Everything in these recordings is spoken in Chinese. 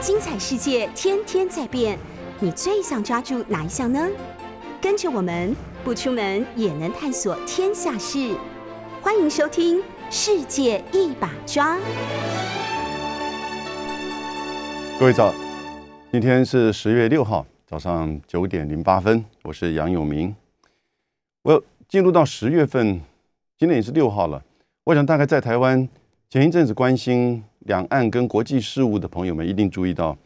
精彩世界天天在变，你最想抓住哪一项呢？跟着我们不出门也能探索天下事，欢迎收听《世界一把抓》。各位早，今天是十月六号早上九点零八分，我是杨永明。我进入到十月份，今天也是六号了。我想大概在台湾前一阵子关心。两岸跟国际事务的朋友们一定注意到，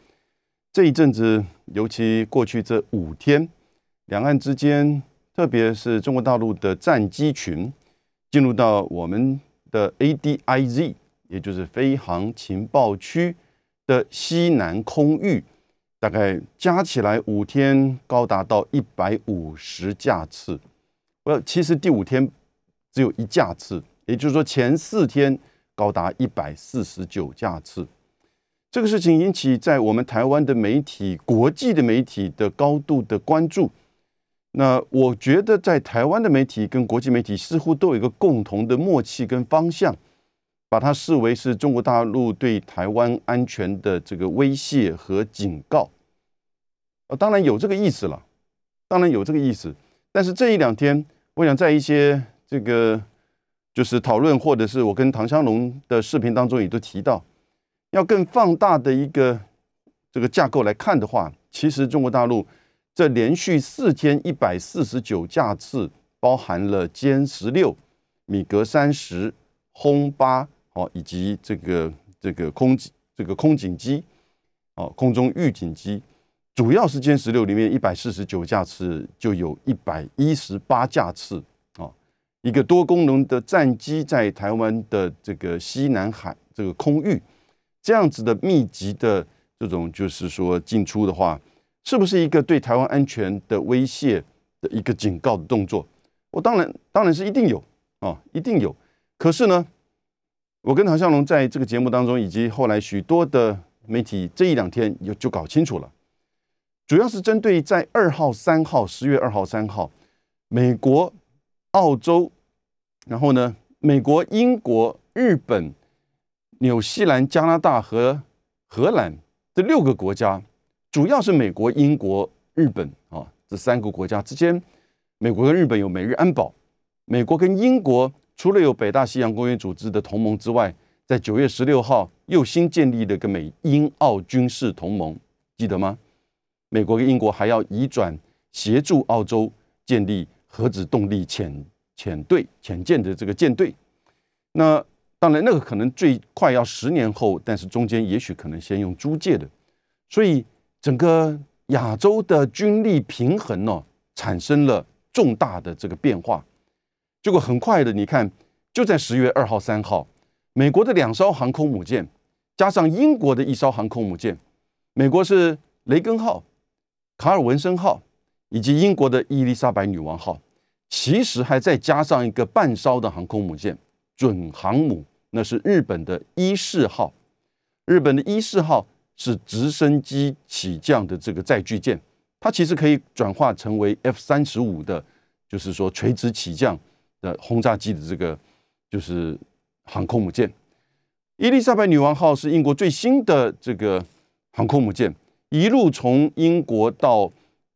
这一阵子，尤其过去这五天，两岸之间，特别是中国大陆的战机群进入到我们的 ADIZ，也就是飞航情报区的西南空域，大概加起来五天高达到一百五十架次。我其实第五天只有一架次，也就是说前四天。高达一百四十九架次，这个事情引起在我们台湾的媒体、国际的媒体的高度的关注。那我觉得，在台湾的媒体跟国际媒体似乎都有一个共同的默契跟方向，把它视为是中国大陆对台湾安全的这个威胁和警告。呃，当然有这个意思了，当然有这个意思。但是这一两天，我想在一些这个。就是讨论，或者是我跟唐香龙的视频当中也都提到，要更放大的一个这个架构来看的话，其实中国大陆这连续四天一百四十九架次，包含了歼十六、米格三十、轰八哦，以及这个这个空这个空警机哦，空中预警机，主要是歼十六里面一百四十九架次，就有一百一十八架次。一个多功能的战机在台湾的这个西南海这个空域，这样子的密集的这种就是说进出的话，是不是一个对台湾安全的威胁的一个警告的动作？我当然当然是一定有啊，一定有。可是呢，我跟唐向龙在这个节目当中，以及后来许多的媒体这一两天有就搞清楚了，主要是针对在二号、三号，十月二号、三号，美国、澳洲。然后呢？美国、英国、日本、纽西兰、加拿大和荷兰这六个国家，主要是美国、英国、日本啊这三个国家之间，美国跟日本有美日安保。美国跟英国除了有北大西洋公约组织的同盟之外，在九月十六号又新建立了个美英澳军事同盟，记得吗？美国跟英国还要移转协助澳洲建立核子动力潜。潜队、潜舰的这个舰队，那当然那个可能最快要十年后，但是中间也许可能先用租借的，所以整个亚洲的军力平衡呢，产生了重大的这个变化。结果很快的，你看就在十月二号、三号，美国的两艘航空母舰，加上英国的一艘航空母舰，美国是雷根号、卡尔文森号，以及英国的伊丽莎白女王号。其实还再加上一个半烧的航空母舰准航母，那是日本的伊势号。日本的伊势号是直升机起降的这个载具舰，它其实可以转化成为 F 三十五的，就是说垂直起降的轰炸机的这个就是航空母舰。伊丽莎白女王号是英国最新的这个航空母舰，一路从英国到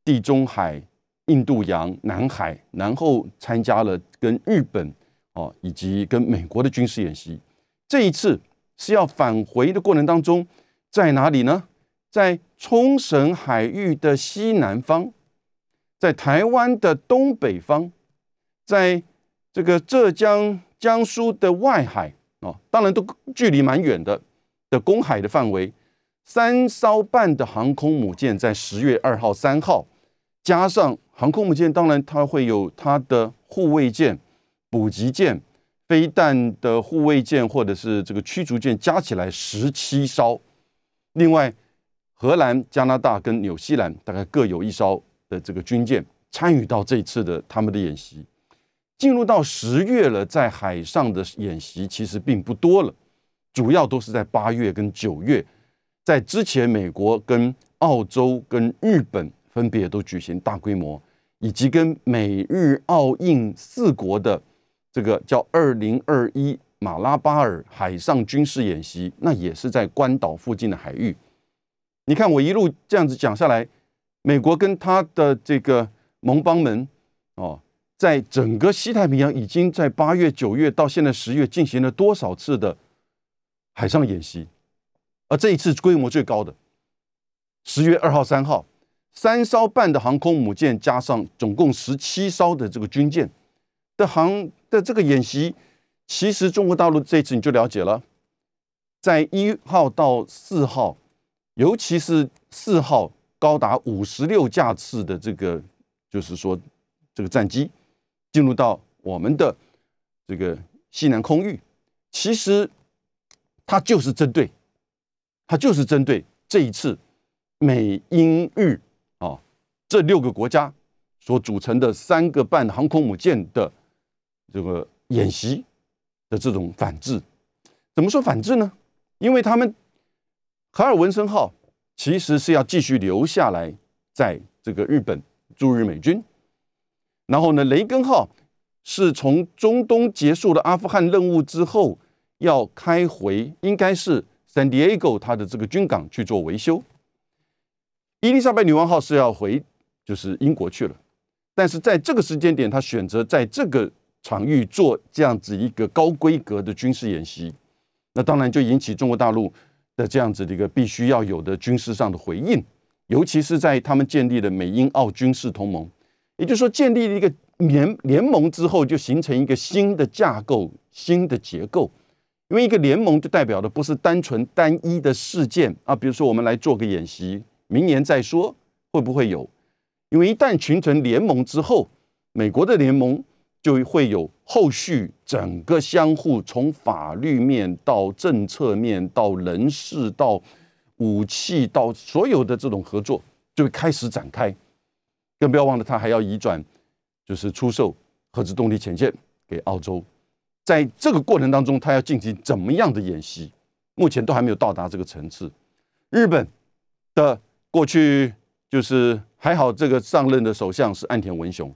地中海。印度洋、南海，然后参加了跟日本哦以及跟美国的军事演习。这一次是要返回的过程当中，在哪里呢？在冲绳海域的西南方，在台湾的东北方，在这个浙江、江苏的外海哦，当然都距离蛮远的的公海的范围。三艘半的航空母舰在十月二号、三号。加上航空母舰，当然它会有它的护卫舰、补给舰、飞弹的护卫舰，或者是这个驱逐舰，加起来十七艘。另外，荷兰、加拿大跟纽西兰大概各有一艘的这个军舰参与到这次的他们的演习。进入到十月了，在海上的演习其实并不多了，主要都是在八月跟九月。在之前，美国跟澳洲跟日本。分别都举行大规模，以及跟美日澳印四国的这个叫二零二一马拉巴尔海上军事演习，那也是在关岛附近的海域。你看我一路这样子讲下来，美国跟他的这个盟邦们哦，在整个西太平洋已经在八月、九月到现在十月进行了多少次的海上演习？而这一次规模最高的，十月二号、三号，三艘半的航空母舰加上总共十七艘的这个军舰的航的这个演习，其实中国大陆这次你就了解了，在一号到四号，尤其是四号，高达五十六架次的这个，就是说这个战机进入到我们的这个西南空域，其实它就是针对。它就是针对这一次美英日这六个国家所组成的三个半航空母舰的这个演习的这种反制。怎么说反制呢？因为他们卡尔文森号其实是要继续留下来在这个日本驻日美军，然后呢，雷根号是从中东结束了阿富汗任务之后要开回，应该是。San Diego 它的这个军港去做维修，伊丽莎白女王号是要回就是英国去了，但是在这个时间点，他选择在这个场域做这样子一个高规格的军事演习，那当然就引起中国大陆的这样子的一个必须要有的军事上的回应，尤其是在他们建立了美英澳军事同盟，也就是说建立了一个联联盟之后，就形成一个新的架构、新的结构。因为一个联盟就代表的不是单纯单一的事件啊，比如说我们来做个演习，明年再说会不会有？因为一旦形成联盟之后，美国的联盟就会有后续整个相互从法律面到政策面到人事到武器到所有的这种合作就会开始展开。更不要忘了，他还要移转，就是出售核子动力潜舰给澳洲。在这个过程当中，他要进行怎么样的演习？目前都还没有到达这个层次。日本的过去就是还好，这个上任的首相是岸田文雄，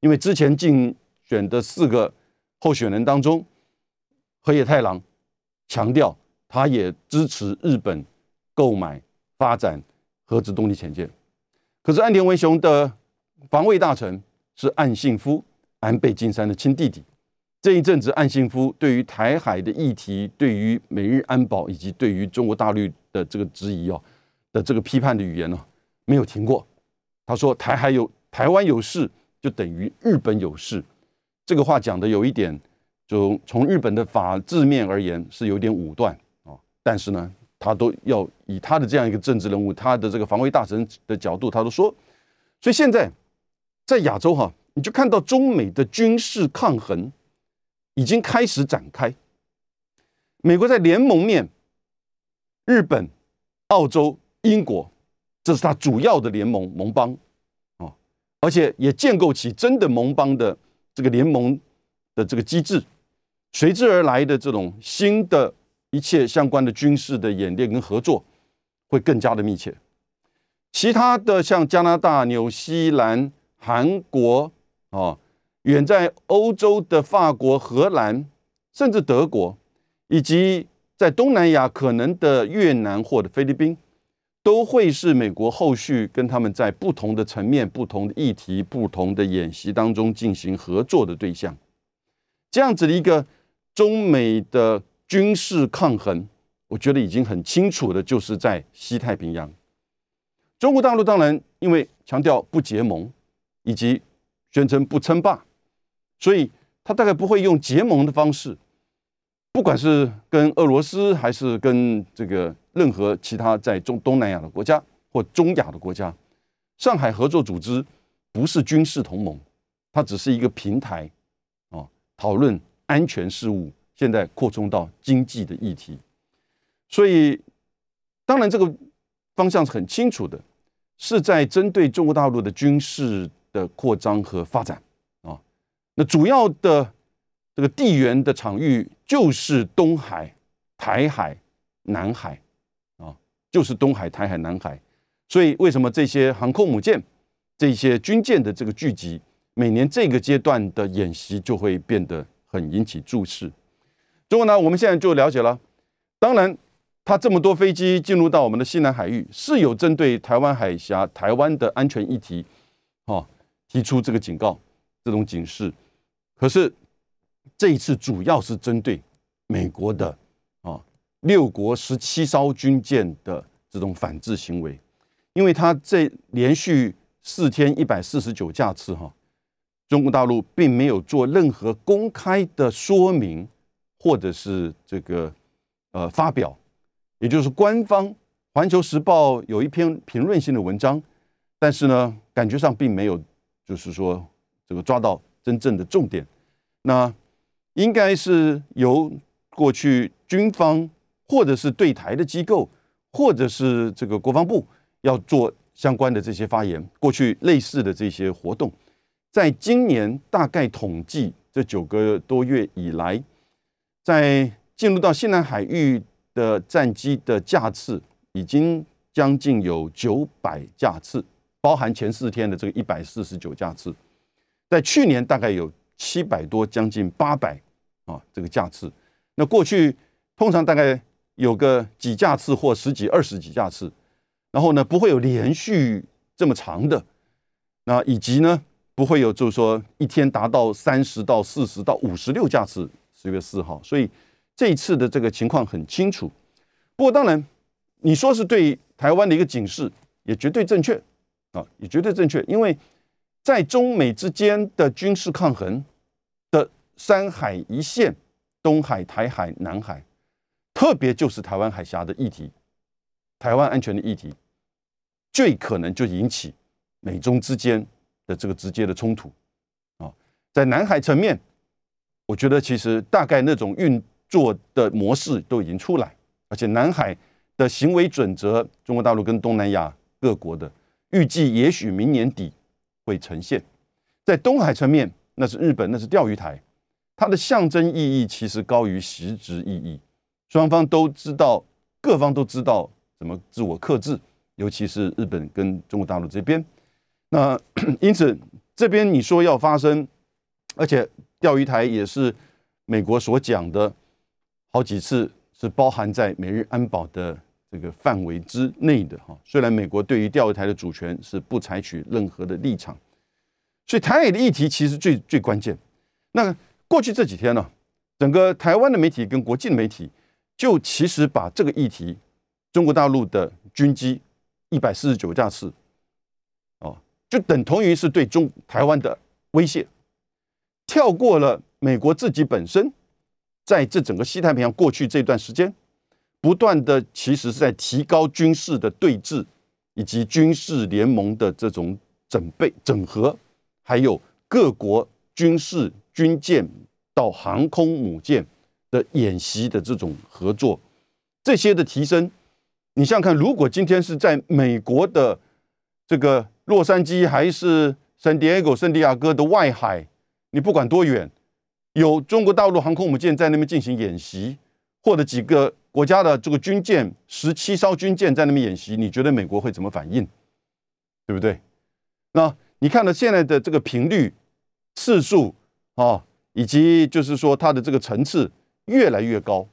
因为之前竞选的四个候选人当中，河野太郎强调他也支持日本购买发展核子动力潜舰。可是岸田文雄的防卫大臣是岸信夫，安倍晋三的亲弟弟。这一阵子，岸信夫对于台海的议题，对于美日安保以及对于中国大陆的这个质疑哦的这个批判的语言呢，没有停过。他说：“台海有台湾有事，就等于日本有事。”这个话讲的有一点，就从日本的法治面而言是有点武断啊。但是呢，他都要以他的这样一个政治人物，他的这个防卫大臣的角度，他都说。所以现在在亚洲哈，你就看到中美的军事抗衡。已经开始展开。美国在联盟面，日本、澳洲、英国，这是它主要的联盟盟邦啊，而且也建构起真的盟邦的这个联盟的这个机制，随之而来的这种新的一切相关的军事的演练跟合作会更加的密切。其他的像加拿大、纽西兰、韩国啊。远在欧洲的法国、荷兰，甚至德国，以及在东南亚可能的越南或者菲律宾，都会是美国后续跟他们在不同的层面、不同的议题、不同的演习当中进行合作的对象。这样子的一个中美的军事抗衡，我觉得已经很清楚的，就是在西太平洋。中国大陆当然因为强调不结盟，以及宣称不称霸。所以，他大概不会用结盟的方式，不管是跟俄罗斯，还是跟这个任何其他在中东南亚的国家或中亚的国家，上海合作组织不是军事同盟，它只是一个平台，啊，讨论安全事务，现在扩充到经济的议题。所以，当然这个方向是很清楚的，是在针对中国大陆的军事的扩张和发展啊。那主要的这个地缘的场域就是东海、台海、南海，就是东海、台海、南海。所以为什么这些航空母舰、这些军舰的这个聚集，每年这个阶段的演习就会变得很引起注视。中国呢，我们现在就了解了。当然，它这么多飞机进入到我们的西南海域，是有针对台湾海峡、台湾的安全议题，哦，提出这个警告、这种警示。可是这一次主要是针对美国的六国十七艘军舰的这种反制行为，因为它这连续四天一百四十九架次哈，中国大陆并没有做任何公开的说明，或者是这个呃发表，也就是官方《环球时报》有一篇评论性的文章，但是呢，感觉上并没有就是说这个抓到。真正的重点，那应该是由过去军方或者是对台的机构，或者是这个国防部要做相关的这些发言。过去类似的这些活动，在今年大概统计这九个多月以来，在进入到西南海域的战机的架次，已经将近有九百架次，包含前四天的这个一百四十九架次。在去年大概有七百多，将近八百啊，这个架次。那过去通常大概有个几架次或十几、二十几架次，然后呢不会有连续这么长的，那以及呢不会有就是说一天达到三十到四十到五十六架次。十月四号，所以这一次的这个情况很清楚。不过当然你说是对台湾的一个警示，也绝对正确啊，也绝对正确，因为。在中美之间的军事抗衡的山海一线，东海、台海、南海，特别就是台湾海峡的议题，台湾安全的议题，最可能就引起美中之间的这个直接的冲突啊。在南海层面，我觉得其实大概那种运作的模式都已经出来，而且南海的行为准则，中国大陆跟东南亚各国的预计，也许明年底。会呈现，在东海层面，那是日本，那是钓鱼台，它的象征意义其实高于实质意义。双方都知道，各方都知道怎么自我克制，尤其是日本跟中国大陆这边。那 因此，这边你说要发生，而且钓鱼台也是美国所讲的好几次，是包含在美日安保的。这个范围之内的哈，虽然美国对于钓鱼台的主权是不采取任何的立场，所以台海的议题其实最最关键。那过去这几天呢，整个台湾的媒体跟国际的媒体就其实把这个议题，中国大陆的军机一百四十九架次，哦，就等同于是对中台湾的威胁，跳过了美国自己本身在这整个西太平洋过去这段时间。不断的其实是在提高军事的对峙，以及军事联盟的这种整备整合，还有各国军事军舰到航空母舰的演习的这种合作，这些的提升，你想想看，如果今天是在美国的这个洛杉矶还是圣地亚哥、圣地亚哥的外海，你不管多远，有中国大陆航空母舰在那边进行演习，或者几个。国家的这个军舰十七艘军舰在那边演习，你觉得美国会怎么反应？对不对？那你看到现在的这个频率、次数啊，以及就是说它的这个层次越来越高。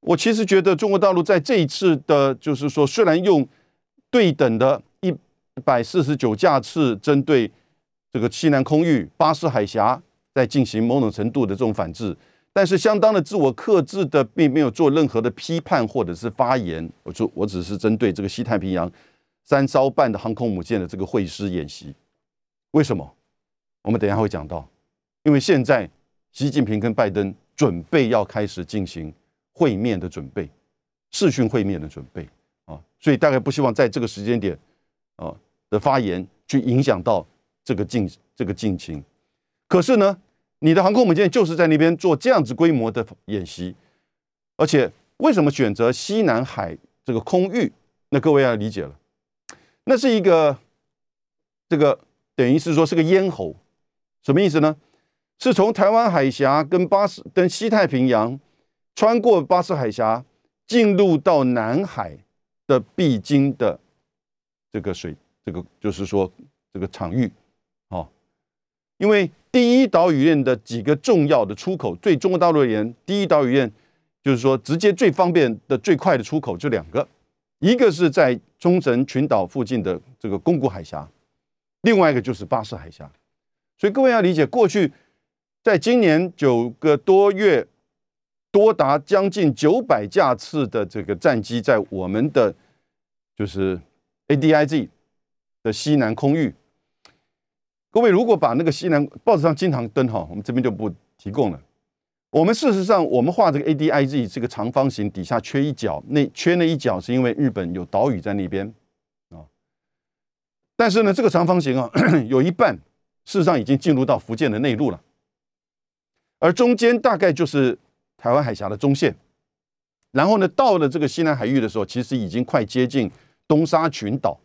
我其实觉得中国大陆在这一次的，就是说虽然用对等的一百四十九架次针对这个西南空域、巴士海峡在进行某种程度的这种反制。但是相当的自我克制的，并没有做任何的批判或者是发言。我说，我只是针对这个西太平洋三艘半的航空母舰的这个会师演习。为什么？我们等一下会讲到。因为现在习近平跟拜登准备要开始进行会面的准备，视讯会面的准备啊，所以大概不希望在这个时间点啊的发言去影响到这个进这个进程。可是呢？你的航空母舰就是在那边做这样子规模的演习，而且为什么选择西南海这个空域？那各位要理解了，那是一个这个等于是说是个咽喉，什么意思呢？是从台湾海峡跟巴士跟西太平洋穿过巴士海峡进入到南海的必经的这个水，这个就是说这个场域，哦，因为。第一岛屿链的几个重要的出口，对中国大陆而言，第一岛屿链就是说直接最方便的、最快的出口就两个，一个是在冲绳群岛附近的这个宫古海峡，另外一个就是巴士海峡。所以各位要理解，过去在今年九个多月，多达将近九百架次的这个战机在我们的就是 ADIZ 的西南空域。各位如果把那个西南报纸上经常登哈，我们这边就不提供了。我们事实上，我们画这个 ADIZ 这个长方形底下缺一角，那缺那一角是因为日本有岛屿在那边啊。但是呢，这个长方形啊，有一半事实上已经进入到福建的内陆了，而中间大概就是台湾海峡的中线。然后呢，到了这个西南海域的时候，其实已经快接近东沙群岛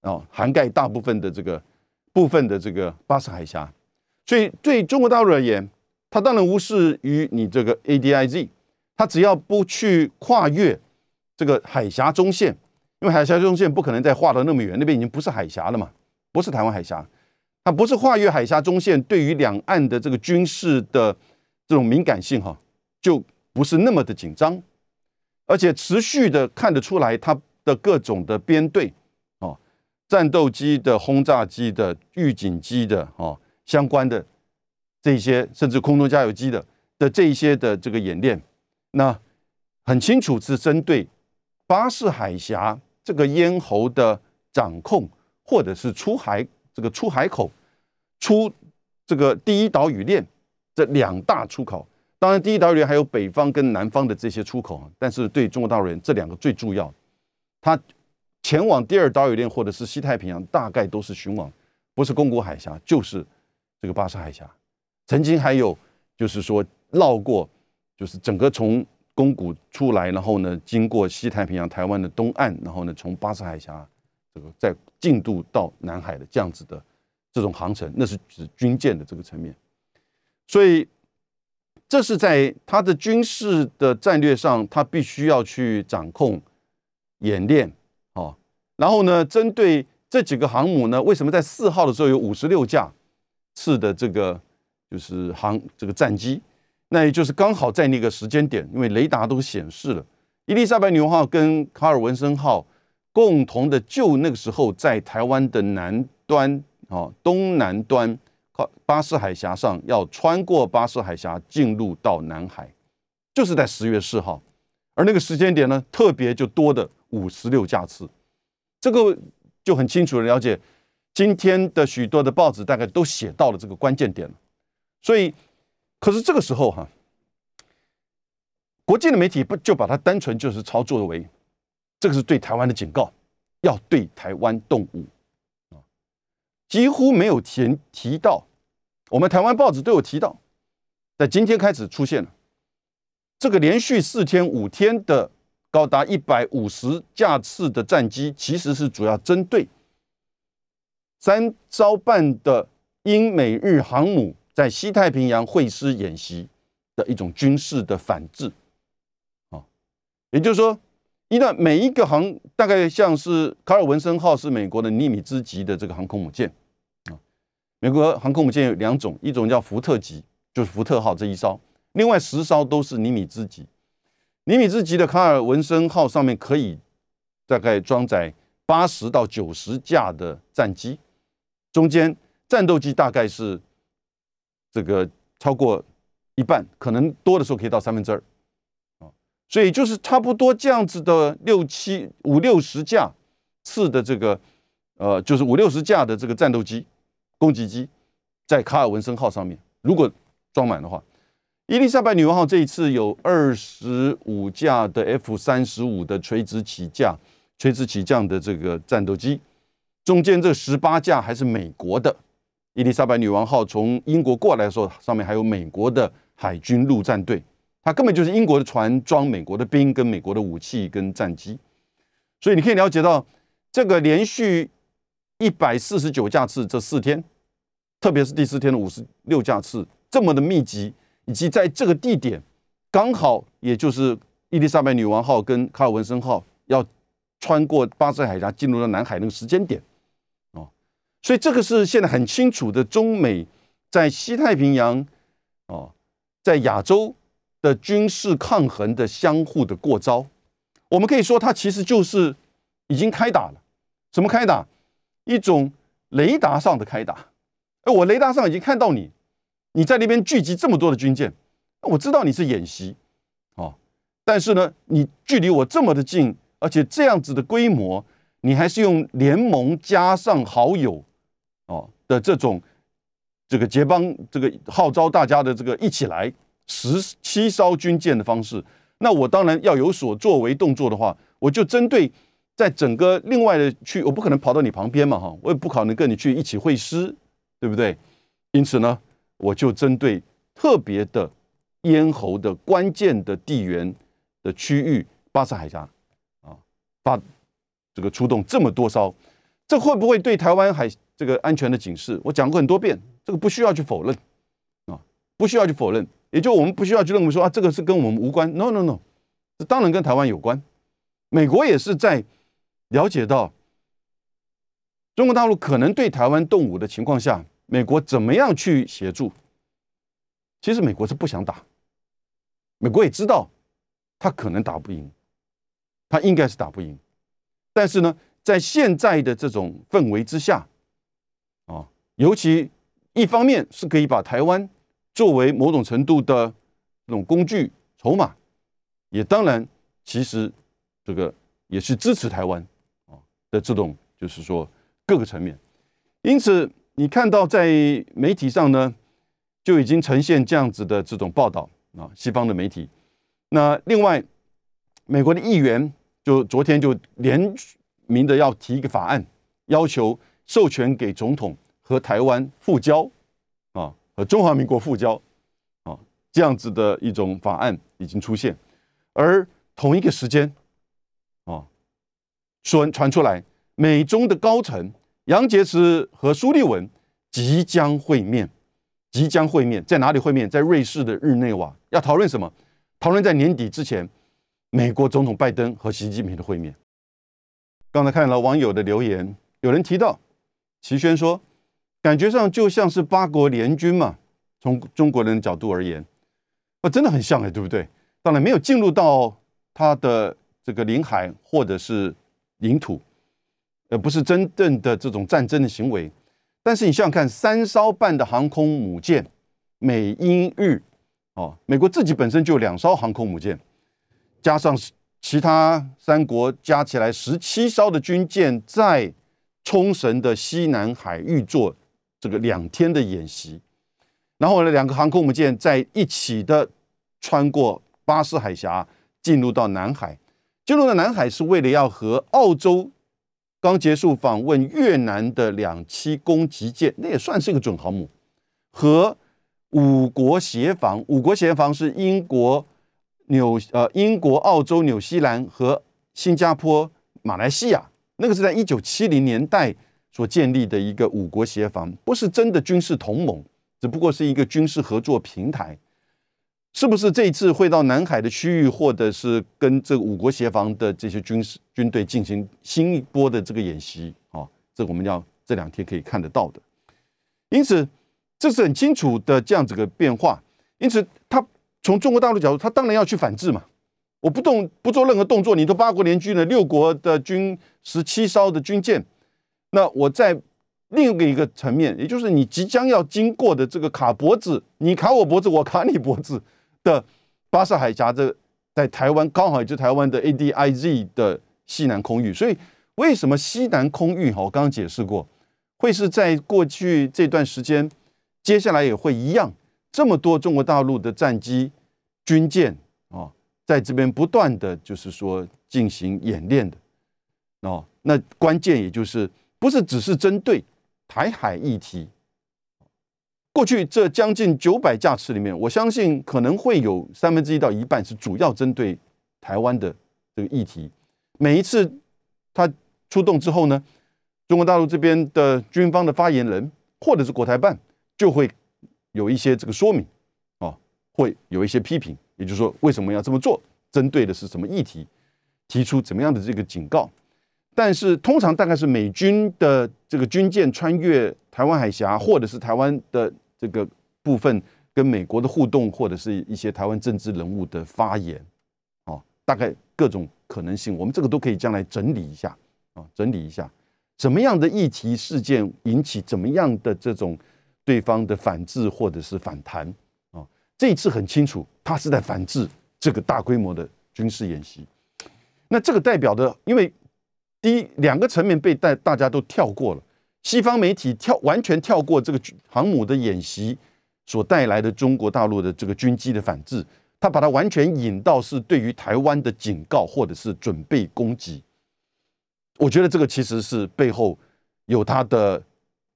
啊，涵盖大部分的这个部分的这个巴士海峡。所以对中国大陆而言，它当然无视于你这个 ADIZ，它只要不去跨越这个海峡中线，因为海峡中线不可能再画到那么远，那边已经不是海峡了嘛，不是台湾海峡，它不是跨越海峡中线，对于两岸的这个军事的这种敏感性哈，就不是那么的紧张，而且持续的看得出来它的各种的编队哦，战斗机的、轰炸机的、预警机的哦相关的。这些甚至空中加油机的的这一些的这个演练，那很清楚是针对巴士海峡这个咽喉的掌控，或者是出海这个出海口、出这个第一岛屿链这两大出口。当然，第一岛屿链还有北方跟南方的这些出口，但是对中国大陆人这两个最重要。它前往第二岛屿链或者是西太平洋，大概都是巡往，不是宫古海峡，就是这个巴士海峡。曾经还有，就是说绕过，就是整个从宫古出来，然后呢，经过西太平洋、台湾的东岸，然后呢，从巴士海峡这个在进度到南海的这样子的这种航程，那是指军舰的这个层面。所以，这是在他的军事的战略上，他必须要去掌控演练哦。然后呢，针对这几个航母呢，为什么在四号的时候有五十六架次的这个？就是航这个战机，那也就是刚好在那个时间点，因为雷达都显示了，伊丽莎白女王号跟卡尔文森号共同的就那个时候在台湾的南端啊东南端靠巴士海峡上要穿过巴士海峡进入到南海，就是在十月四号，而那个时间点呢，特别就多的五十六架次，这个就很清楚的了解，今天的许多的报纸大概都写到了这个关键点了。所以，可是这个时候哈，国际的媒体不就把它单纯就是操作为，这个是对台湾的警告，要对台湾动武啊，几乎没有提提到，我们台湾报纸都有提到，在今天开始出现了这个连续四天五天的高达一百五十架次的战机，其实是主要针对三招半的英美日航母。在西太平洋会师演习的一种军事的反制，啊，也就是说，一旦每一个航大概像是卡尔文森号是美国的尼米兹级的这个航空母舰，啊，美国航空母舰有两种，一种叫福特级，就是福特号这一艘，另外十艘都是尼米兹级。尼米兹级的卡尔文森号上面可以大概装载八十到九十架的战机，中间战斗机大概是。这个超过一半，可能多的时候可以到三分之二，所以就是差不多这样子的六七五六十架次的这个，呃，就是五六十架的这个战斗机、攻击机，在卡尔文森号上面，如果装满的话，伊丽莎白女王号这一次有二十五架的 F 三十五的垂直起降、垂直起降的这个战斗机，中间这十八架还是美国的。伊丽莎白女王号从英国过来的时候，上面还有美国的海军陆战队，它根本就是英国的船装美国的兵跟美国的武器跟战机，所以你可以了解到这个连续一百四十九架次这四天，特别是第四天的五十六架次这么的密集，以及在这个地点刚好也就是伊丽莎白女王号跟卡尔文森号要穿过巴士海峡进入到南海那个时间点。哦所以这个是现在很清楚的，中美在西太平洋，哦，在亚洲的军事抗衡的相互的过招。我们可以说，它其实就是已经开打了。什么开打？一种雷达上的开打。哎，我雷达上已经看到你，你在那边聚集这么多的军舰，我知道你是演习，哦，但是呢，你距离我这么的近，而且这样子的规模，你还是用联盟加上好友，哦的这种这个结帮，这个号召大家的这个一起来十七艘军舰的方式，那我当然要有所作为动作的话，我就针对在整个另外的区，我不可能跑到你旁边嘛，哈，我也不可能跟你去一起会师。对不对？因此呢，我就针对特别的咽喉的关键的地缘的区域，巴士海峡啊，发这个出动这么多艘，这会不会对台湾海这个安全的警示？我讲过很多遍，这个不需要去否认啊，不需要去否认，也就我们不需要去认为说啊，这个是跟我们无关。No No No，这当然跟台湾有关。美国也是在了解到中国大陆可能对台湾动武的情况下。美国怎么样去协助？其实美国是不想打，美国也知道他可能打不赢，他应该是打不赢。但是呢，在现在的这种氛围之下，啊，尤其一方面是可以把台湾作为某种程度的这种工具筹码，也当然其实这个也是支持台湾啊的这种，就是说各个层面，因此。你看到在媒体上呢，就已经呈现这样子的这种报道啊，西方的媒体。那另外，美国的议员就昨天就联名的要提一个法案，要求授权给总统和台湾复交，和中华民国复交啊，这样子的一种法案已经出现。而同一个时间啊，说传出来，美中的高层。杨洁篪和苏利文即将会面，即将会面，在哪里会面？在瑞士的日内瓦，要讨论什么？讨论在年底之前，美国总统拜登和习近平的会面。刚才看了网友的留言，有人提到，齐轩说，感觉上就像是八国联军嘛。从中国人的角度而言，啊，真的很像哎，对不对？当然没有进入到他的这个领海或者是领土。而不是真正的这种战争的行为，但是你想想看，三艘半的航空母舰，美英日，哦，美国自己本身就两艘航空母舰，加上其他三国加起来十七艘的军舰，在冲绳的西南海域做这个两天的演习，然后呢，两个航空母舰在一起的穿过巴士海峡，进入到南海，进入到南海是为了要和澳洲。刚结束访问越南的两栖攻击舰，那也算是一个准航母，和五国协防。五国协防是英国、纽呃英国、澳洲、纽西兰和新加坡、马来西亚。那个是在一九七零年代所建立的一个五国协防，不是真的军事同盟，只不过是一个军事合作平台。是不是这一次会到南海的区域，或者是跟这五国协防的这些军事军队进行新一波的这个演习啊？这我们要这两天可以看得到的。因此，这是很清楚的这样子个变化。因此，他从中国大陆角度，他当然要去反制嘛。我不动不做任何动作，你都八国联军了，六国的军十七艘的军舰，那我在另一个一个层面，也就是你即将要经过的这个卡脖子，你卡我脖子，我卡你脖子。的巴士海峡，这在台湾刚好也就台湾的 ADIZ 的西南空域，所以为什么西南空域哈？我刚刚解释过，会是在过去这段时间，接下来也会一样，这么多中国大陆的战机、军舰啊，在这边不断的就是说进行演练的哦，那关键也就是不是只是针对台海议题。过去这将近九百架次里面，我相信可能会有三分之一到一半是主要针对台湾的这个议题。每一次他出动之后呢，中国大陆这边的军方的发言人或者是国台办就会有一些这个说明，啊，会有一些批评，也就是说为什么要这么做，针对的是什么议题，提出怎么样的这个警告。但是通常大概是美军的这个军舰穿越台湾海峡，或者是台湾的。这个部分跟美国的互动，或者是一些台湾政治人物的发言，哦，大概各种可能性，我们这个都可以将来整理一下啊，整理一下，怎么样的议题事件引起怎么样的这种对方的反制或者是反弹啊？这一次很清楚，他是在反制这个大规模的军事演习。那这个代表的，因为第一两个层面被大大家都跳过了，西方媒体跳完全跳过这个航母的演习。所带来的中国大陆的这个军机的反制，他把它完全引到是对于台湾的警告，或者是准备攻击。我觉得这个其实是背后有他的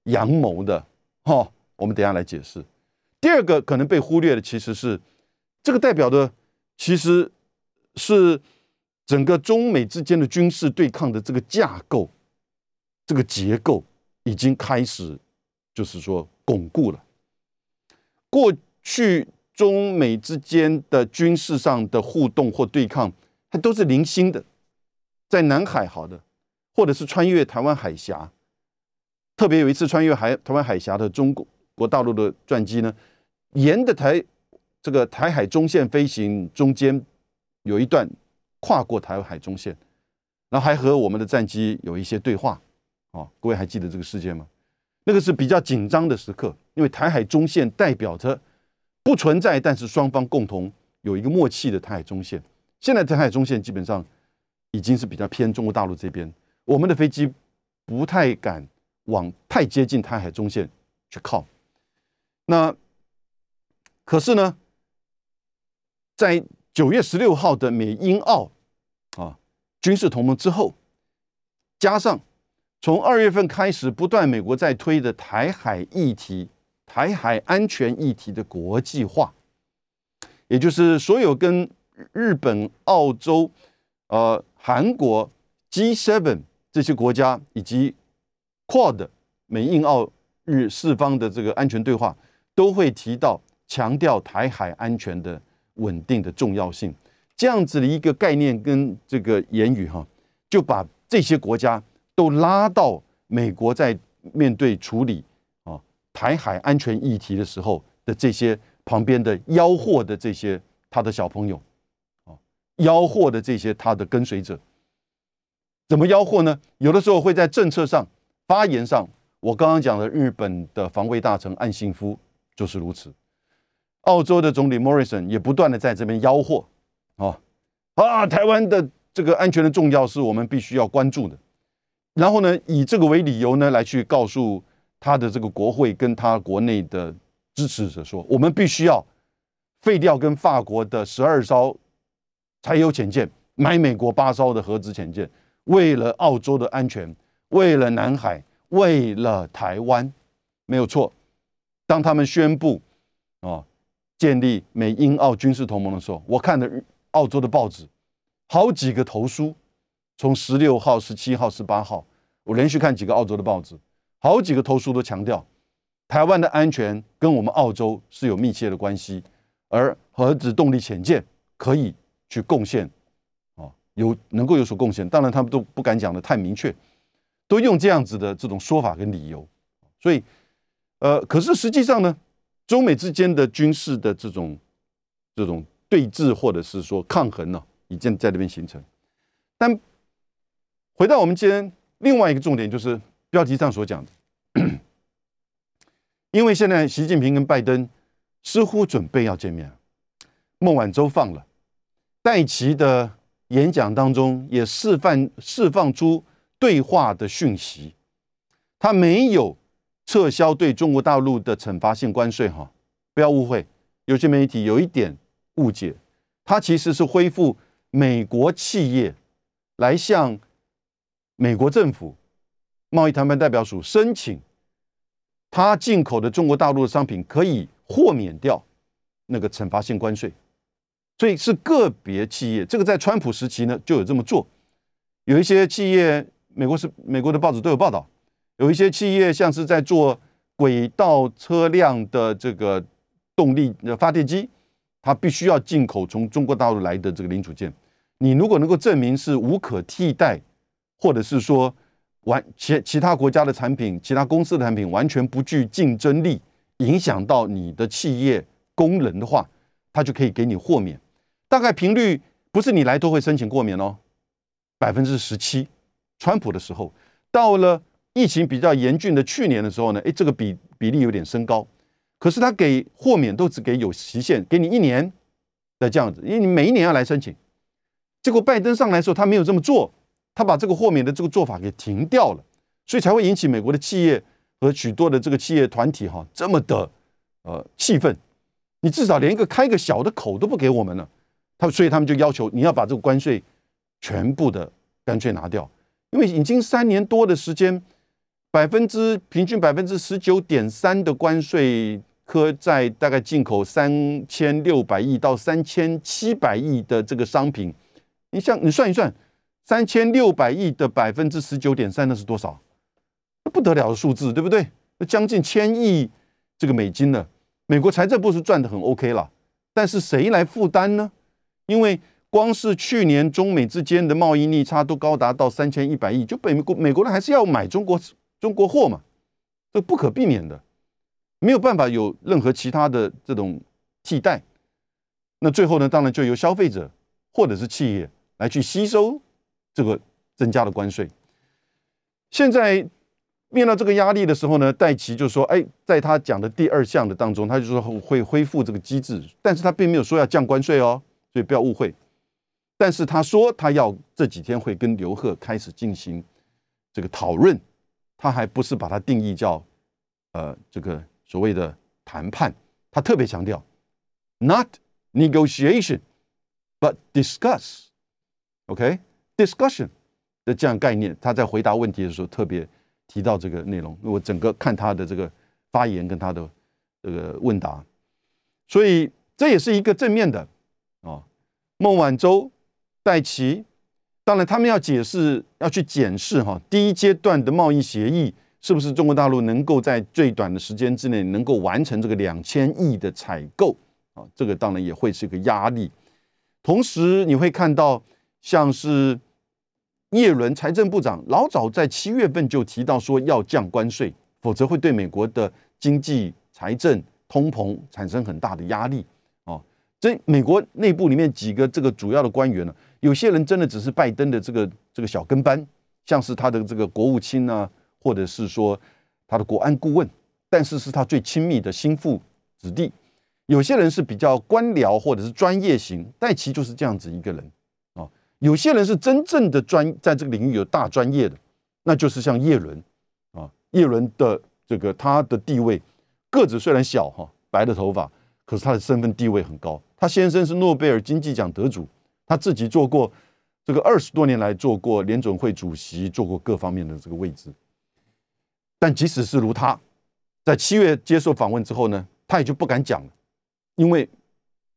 阳谋的，哈。我们等下来解释。第二个可能被忽略的，其实是这个代表的，其实是整个中美之间的军事对抗的这个架构、这个结构已经开始，就是说巩固了。过去中美之间的军事上的互动或对抗，它都是零星的，在南海好的，或者是穿越台湾海峡。特别有一次穿越海台湾海峡的中国大陆的战机呢，沿的台这个台海中线飞行，中间有一段跨过台海中线，然后还和我们的战机有一些对话。哦，各位还记得这个事件吗？那个是比较紧张的时刻。因为台海中线代表着不存在，但是双方共同有一个默契的台海中线。现在台海中线基本上已经是比较偏中国大陆这边，我们的飞机不太敢往太接近台海中线去靠。那可是呢，在九月十六号的美英澳啊军事同盟之后，加上从二月份开始不断美国在推的台海议题。台海安全议题的国际化，也就是所有跟日本、澳洲、呃韩国、G7 这些国家以及 Quad 美英澳日四方的这个安全对话，都会提到强调台海安全的稳定的重要性。这样子的一个概念跟这个言语哈，就把这些国家都拉到美国在面对处理啊。台海安全议题的时候的这些旁边的吆喝的这些他的小朋友，啊，吆喝的这些他的跟随者，怎么吆喝呢？有的时候会在政策上、发言上，我刚刚讲的日本的防卫大臣岸信夫就是如此，澳洲的总理 Morrison 也不断的在这边吆喝，啊啊，台湾的这个安全的重要是我们必须要关注的，然后呢，以这个为理由呢，来去告诉。他的这个国会跟他国内的支持者说：“我们必须要废掉跟法国的十二艘柴油潜舰，买美国八艘的核子潜舰，为了澳洲的安全，为了南海，为了台湾，没有错。当他们宣布啊建立美英澳军事同盟的时候，我看的澳洲的报纸好几个投书，从十六号、十七号、十八号，我连续看几个澳洲的报纸。”好几个投书都强调，台湾的安全跟我们澳洲是有密切的关系，而核子动力潜舰可以去贡献，啊，有能够有所贡献。当然，他们都不敢讲的太明确，都用这样子的这种说法跟理由。所以，呃，可是实际上呢，中美之间的军事的这种这种对峙或者是说抗衡呢，已经在那边形成。但回到我们今天另外一个重点就是。标题上所讲的，因为现在习近平跟拜登似乎准备要见面，孟晚舟放了，戴奇的演讲当中也释放释放出对话的讯息，他没有撤销对中国大陆的惩罚性关税，哈，不要误会，有些媒体有一点误解，它其实是恢复美国企业来向美国政府。贸易谈判代表署申请，他进口的中国大陆的商品可以豁免掉那个惩罚性关税，所以是个别企业。这个在川普时期呢就有这么做，有一些企业，美国是美国的报纸都有报道，有一些企业像是在做轨道车辆的这个动力的发电机，它必须要进口从中国大陆来的这个零组件。你如果能够证明是无可替代，或者是说。完其其他国家的产品，其他公司的产品完全不具竞争力，影响到你的企业工人的话，他就可以给你豁免。大概频率不是你来都会申请豁免哦，百分之十七。川普的时候，到了疫情比较严峻的去年的时候呢，哎，这个比比例有点升高。可是他给豁免都只给有期限，给你一年的这样子，因为你每一年要来申请。结果拜登上来的时候，他没有这么做，他把这个豁免的这个做法给停掉了，所以才会引起美国的企业和许多的这个企业团体哈这么的呃气愤。你至少连一个开个小的口都不给我们了，他所以他们就要求你要把这个关税全部的干脆拿掉，因为已经三年多的时间。百分之平均百分之十九点三的关税，科在大概进口三千六百亿到三千七百亿的这个商品，你像你算一算，三千六百亿的百分之十九点三，那是多少？不得了的数字，对不对？那将近千亿这个美金呢。美国财政部是赚的很 OK 了，但是谁来负担呢？因为光是去年中美之间的贸易逆差都高达到三千一百亿，就美国美国人还是要买中国。中国货嘛，这不可避免的，没有办法有任何其他的这种替代。那最后呢，当然就由消费者或者是企业来去吸收这个增加的关税。现在面到这个压力的时候呢，戴奇就说：“哎，在他讲的第二项的当中，他就说会恢复这个机制，但是他并没有说要降关税哦，所以不要误会。但是他说他要这几天会跟刘贺开始进行这个讨论。”他还不是把它定义叫，呃，这个所谓的谈判。他特别强调，not negotiation but discuss，OK，discussion 的这样概念。他在回答问题的时候特别提到这个内容。我整个看他的这个发言跟他的这个问答，所以这也是一个正面的啊。孟晚舟、戴奇。当然，他们要解释，要去检视哈，第一阶段的贸易协议是不是中国大陆能够在最短的时间之内能够完成这个两千亿的采购啊？这个当然也会是一个压力。同时，你会看到像是叶伦财政部长老早在七月份就提到说要降关税，否则会对美国的经济、财政、通膨产生很大的压力哦。这美国内部里面几个这个主要的官员呢？有些人真的只是拜登的这个这个小跟班，像是他的这个国务卿啊，或者是说他的国安顾问，但是是他最亲密的心腹子弟。有些人是比较官僚或者是专业型，戴奇就是这样子一个人啊。有些人是真正的专，在这个领域有大专业的，那就是像叶伦啊。叶伦的这个他的地位，个子虽然小哈，白的头发，可是他的身份地位很高。他先生是诺贝尔经济奖得主。他自己做过这个二十多年来做过联准会主席，做过各方面的这个位置。但即使是如他，在七月接受访问之后呢，他也就不敢讲了，因为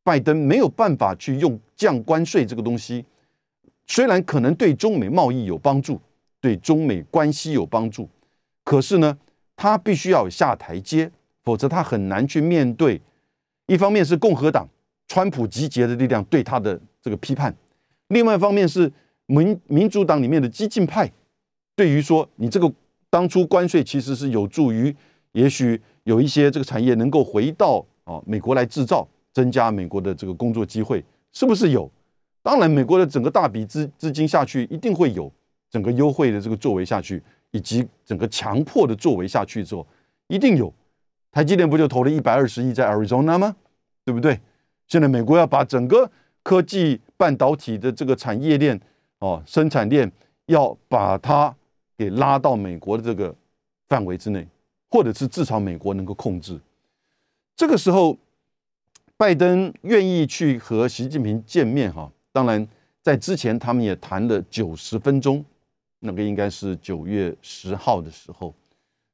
拜登没有办法去用降关税这个东西，虽然可能对中美贸易有帮助，对中美关系有帮助，可是呢，他必须要下台阶，否则他很难去面对。一方面是共和党。川普集结的力量对他的这个批判，另外一方面是民民主党里面的激进派，对于说你这个当初关税其实是有助于，也许有一些这个产业能够回到啊美国来制造，增加美国的这个工作机会，是不是有？当然，美国的整个大笔资资金下去，一定会有整个优惠的这个作为下去，以及整个强迫的作为下去之后，一定有。台积电不就投了一百二十亿在 Arizona 吗？对不对？现在美国要把整个科技半导体的这个产业链哦，生产链要把它给拉到美国的这个范围之内，或者是至少美国能够控制。这个时候，拜登愿意去和习近平见面哈。当然，在之前他们也谈了九十分钟，那个应该是九月十号的时候。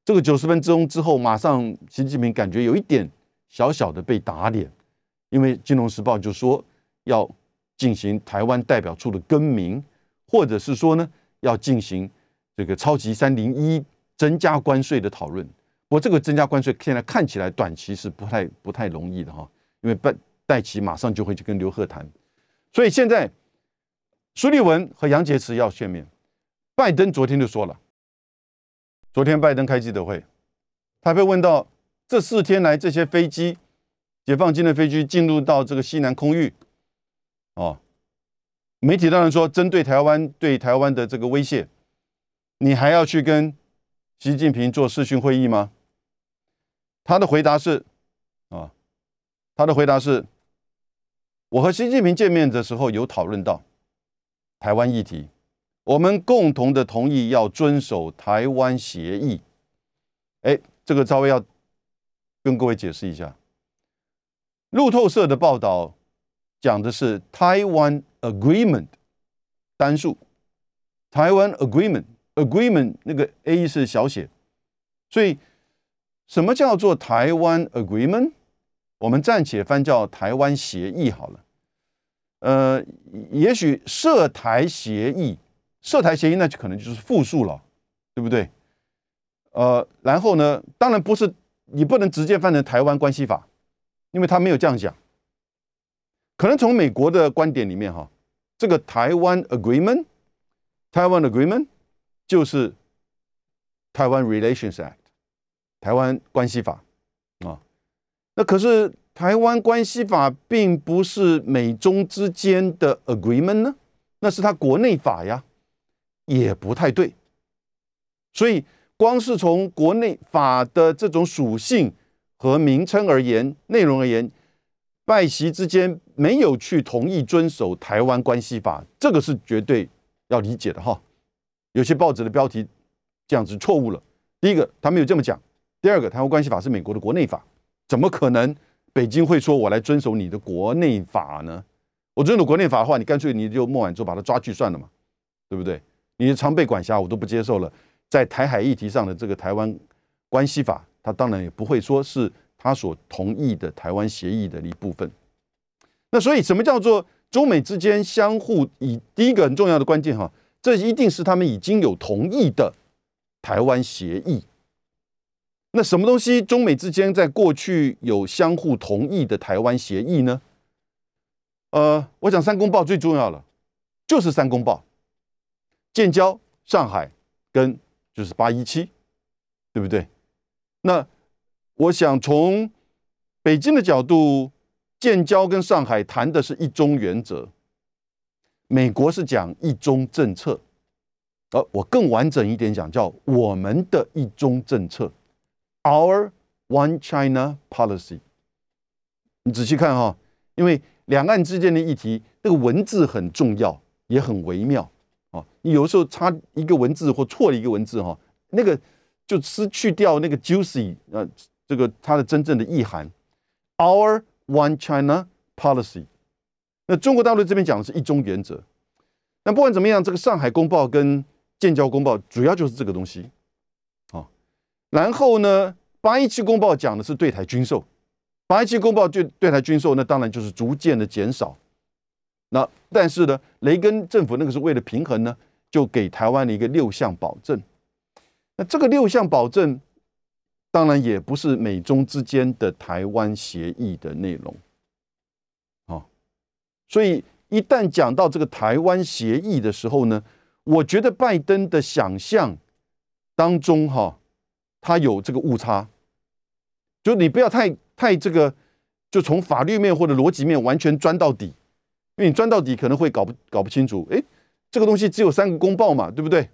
这个九十分钟之后，马上习近平感觉有一点小小的被打脸。因为《金融时报》就说要进行台湾代表处的更名，或者是说呢要进行这个超级三零一增加关税的讨论。不过这个增加关税现在看起来短期是不太不太容易的哈，因为戴戴奇马上就会去跟刘鹤谈，所以现在苏立文和杨洁篪要见面。拜登昨天就说了，昨天拜登开记者会，他被问到这四天来这些飞机。解放军的飞机进入到这个西南空域，哦，媒体当然说针对台湾对台湾的这个威胁，你还要去跟习近平做视讯会议吗？他的回答是，啊，他的回答是，我和习近平见面的时候有讨论到台湾议题，我们共同的同意要遵守台湾协议。哎，这个稍微要跟各位解释一下。路透社的报道讲的是台湾 Agreement 单数，台湾 Agreement Agreement 那个 A 是小写，所以什么叫做台湾 Agreement？我们暂且翻叫台湾协议好了。呃，也许涉台协议，涉台协议那就可能就是复数了，对不对？呃，然后呢，当然不是你不能直接翻成台湾关系法。因为他没有这样讲，可能从美国的观点里面哈，这个台湾 Agreement，台湾 Agreement 就是台湾 Relations Act，台湾关系法啊。那可是台湾关系法并不是美中之间的 Agreement 呢，那是他国内法呀，也不太对。所以光是从国内法的这种属性。和名称而言，内容而言，拜习之间没有去同意遵守《台湾关系法》，这个是绝对要理解的哈。有些报纸的标题这样子错误了。第一个，他没有这么讲；第二个，《台湾关系法》是美国的国内法，怎么可能北京会说我来遵守你的国内法呢？我遵守国内法的话，你干脆你就孟晚舟把他抓去算了嘛，对不对？你的常备管辖我都不接受了，在台海议题上的这个《台湾关系法》。他当然也不会说是他所同意的台湾协议的一部分。那所以，什么叫做中美之间相互以第一个很重要的关键哈，这一定是他们已经有同意的台湾协议。那什么东西中美之间在过去有相互同意的台湾协议呢？呃，我讲三公报最重要了，就是三公报：建交、上海跟就是八一七，对不对？那我想从北京的角度，建交跟上海谈的是一中原则，美国是讲一中政策，而我更完整一点讲，叫我们的一中政策，Our One China Policy。你仔细看哈，因为两岸之间的议题，这个文字很重要，也很微妙啊。你有时候差一个文字或错了一个文字哈，那个。就失去掉那个 juicy，呃，这个它的真正的意涵，Our One China Policy。那中国大陆这边讲的是一中原则。那不管怎么样，这个上海公报跟建交公报主要就是这个东西，啊。然后呢，八一七公报讲的是对台军售，八一七公报对对台军售，那当然就是逐渐的减少。那但是呢，雷根政府那个是为了平衡呢，就给台湾的一个六项保证。那这个六项保证，当然也不是美中之间的台湾协议的内容，啊，所以一旦讲到这个台湾协议的时候呢，我觉得拜登的想象当中，哈，他有这个误差，就你不要太太这个，就从法律面或者逻辑面完全钻到底，因为你钻到底可能会搞不搞不清楚，哎，这个东西只有三个公报嘛，对不对？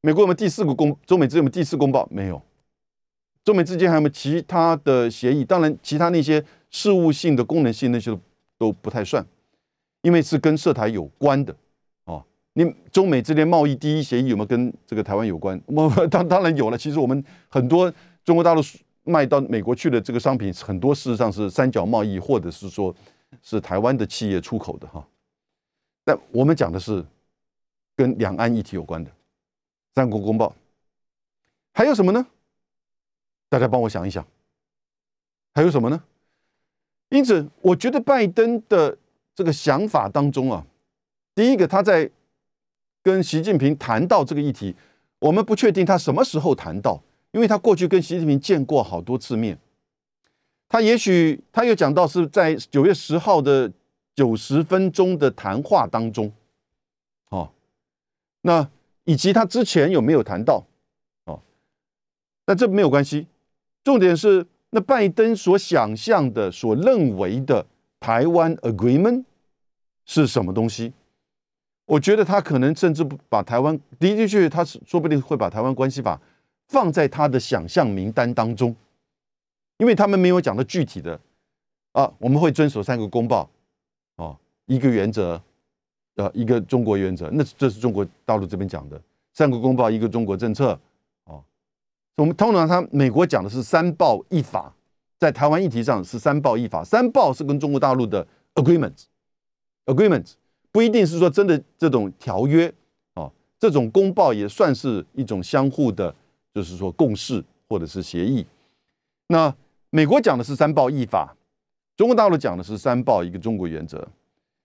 美国有没有第四个公？中美之间有没有第四公报？没有。中美之间还有没有其他的协议？当然，其他那些事务性的、功能性那些都不太算，因为是跟涉台有关的哦。你中美之间贸易第一协议有没有跟这个台湾有关？我 当当然有了。其实我们很多中国大陆卖到美国去的这个商品，很多事实上是三角贸易，或者是说是台湾的企业出口的哈。但我们讲的是跟两岸议题有关的。三国公报还有什么呢？大家帮我想一想，还有什么呢？因此，我觉得拜登的这个想法当中啊，第一个他在跟习近平谈到这个议题，我们不确定他什么时候谈到，因为他过去跟习近平见过好多次面，他也许他又讲到是在九月十号的九十分钟的谈话当中，哦，那。以及他之前有没有谈到？哦，那这没有关系。重点是那拜登所想象的、所认为的台湾 agreement 是什么东西？我觉得他可能甚至不把台湾的的确确，他是说不定会把台湾关系法放在他的想象名单当中，因为他们没有讲到具体的啊，我们会遵守三个公报，哦，一个原则，呃，一个中国原则，那这是中国大陆这边讲的三个公报，一个中国政策，我们通常他美国讲的是三报一法，在台湾议题上是三报一法，三报是跟中国大陆的 agreement，agreement。不一定是说真的这种条约啊，这种公报也算是一种相互的，就是说共识或者是协议。那美国讲的是三报一法，中国大陆讲的是三报一个中国原则。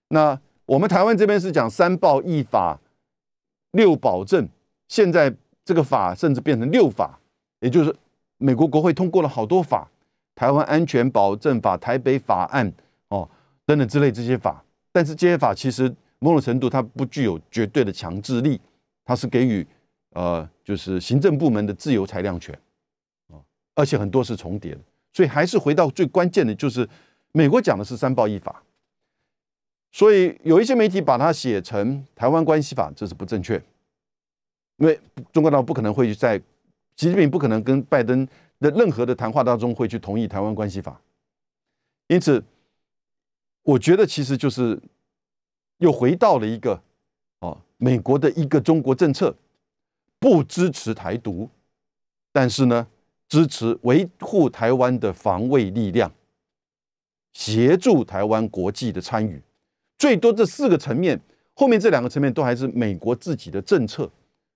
那我们台湾这边是讲三报一法六保证，现在这个法甚至变成六法，也就是美国国会通过了好多法，台湾安全保证法、台北法案哦等等之类这些法。但是这些法其实某种程度它不具有绝对的强制力，它是给予呃就是行政部门的自由裁量权啊，而且很多是重叠的，所以还是回到最关键的就是美国讲的是三报一法，所以有一些媒体把它写成台湾关系法，这是不正确，因为中国大陆不可能会在习近平不可能跟拜登的任何的谈话当中会去同意台湾关系法，因此。我觉得其实就是又回到了一个哦，美国的一个中国政策，不支持台独，但是呢，支持维护台湾的防卫力量，协助台湾国际的参与，最多这四个层面，后面这两个层面都还是美国自己的政策，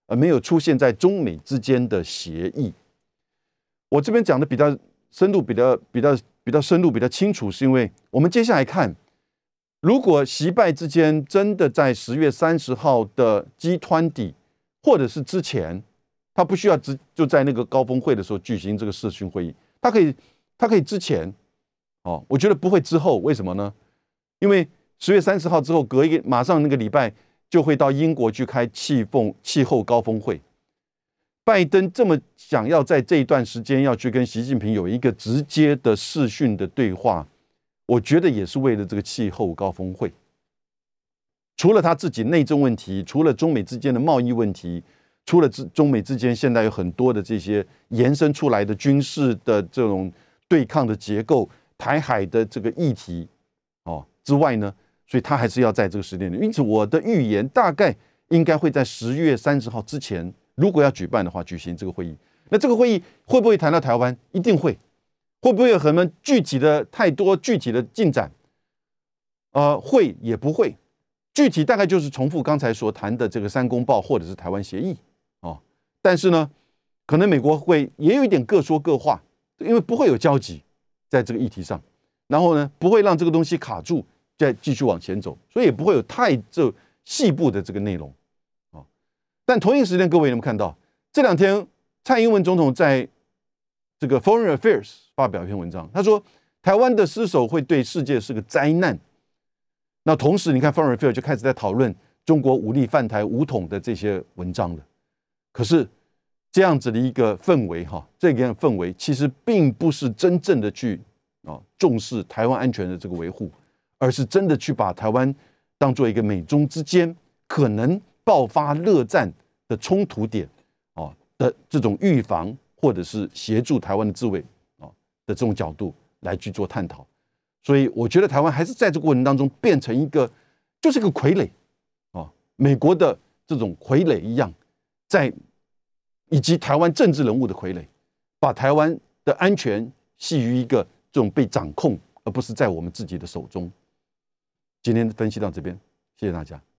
而没有出现在中美之间的协议。我这边讲的比较深度，比较比较。比较深入、比较清楚，是因为我们接下来看，如果习拜之间真的在十月三十号的集团底，或者是之前，他不需要直就在那个高峰会的时候举行这个视讯会议，他可以，他可以之前，哦，我觉得不会之后，为什么呢？因为十月三十号之后，隔一个马上那个礼拜就会到英国去开气风气候高峰会。拜登这么想要在这一段时间要去跟习近平有一个直接的视讯的对话，我觉得也是为了这个气候高峰会。除了他自己内政问题，除了中美之间的贸易问题，除了中中美之间现在有很多的这些延伸出来的军事的这种对抗的结构、台海的这个议题哦之外呢，所以他还是要在这个时间里。因此，我的预言大概应该会在十月三十号之前。如果要举办的话，举行这个会议，那这个会议会不会谈到台湾？一定会。会不会有什么具体的太多具体的进展？呃，会也不会。具体大概就是重复刚才所谈的这个三公报或者是台湾协议哦。但是呢，可能美国会也有一点各说各话，因为不会有交集在这个议题上。然后呢，不会让这个东西卡住，再继续往前走，所以也不会有太这细部的这个内容。啊但同一时间，各位有没有看到这两天蔡英文总统在这个 Foreign Affairs 发表一篇文章？他说台湾的失守会对世界是个灾难。那同时，你看 Foreign Affairs 就开始在讨论中国武力犯台、武统的这些文章了。可是这样子的一个氛围，哈，这个氛围其实并不是真正的去啊重视台湾安全的这个维护，而是真的去把台湾当做一个美中之间可能。爆发热战的冲突点，哦的这种预防或者是协助台湾的自卫，啊的这种角度来去做探讨，所以我觉得台湾还是在这个过程当中变成一个，就是一个傀儡，啊美国的这种傀儡一样，在以及台湾政治人物的傀儡，把台湾的安全系于一个这种被掌控，而不是在我们自己的手中。今天分析到这边，谢谢大家。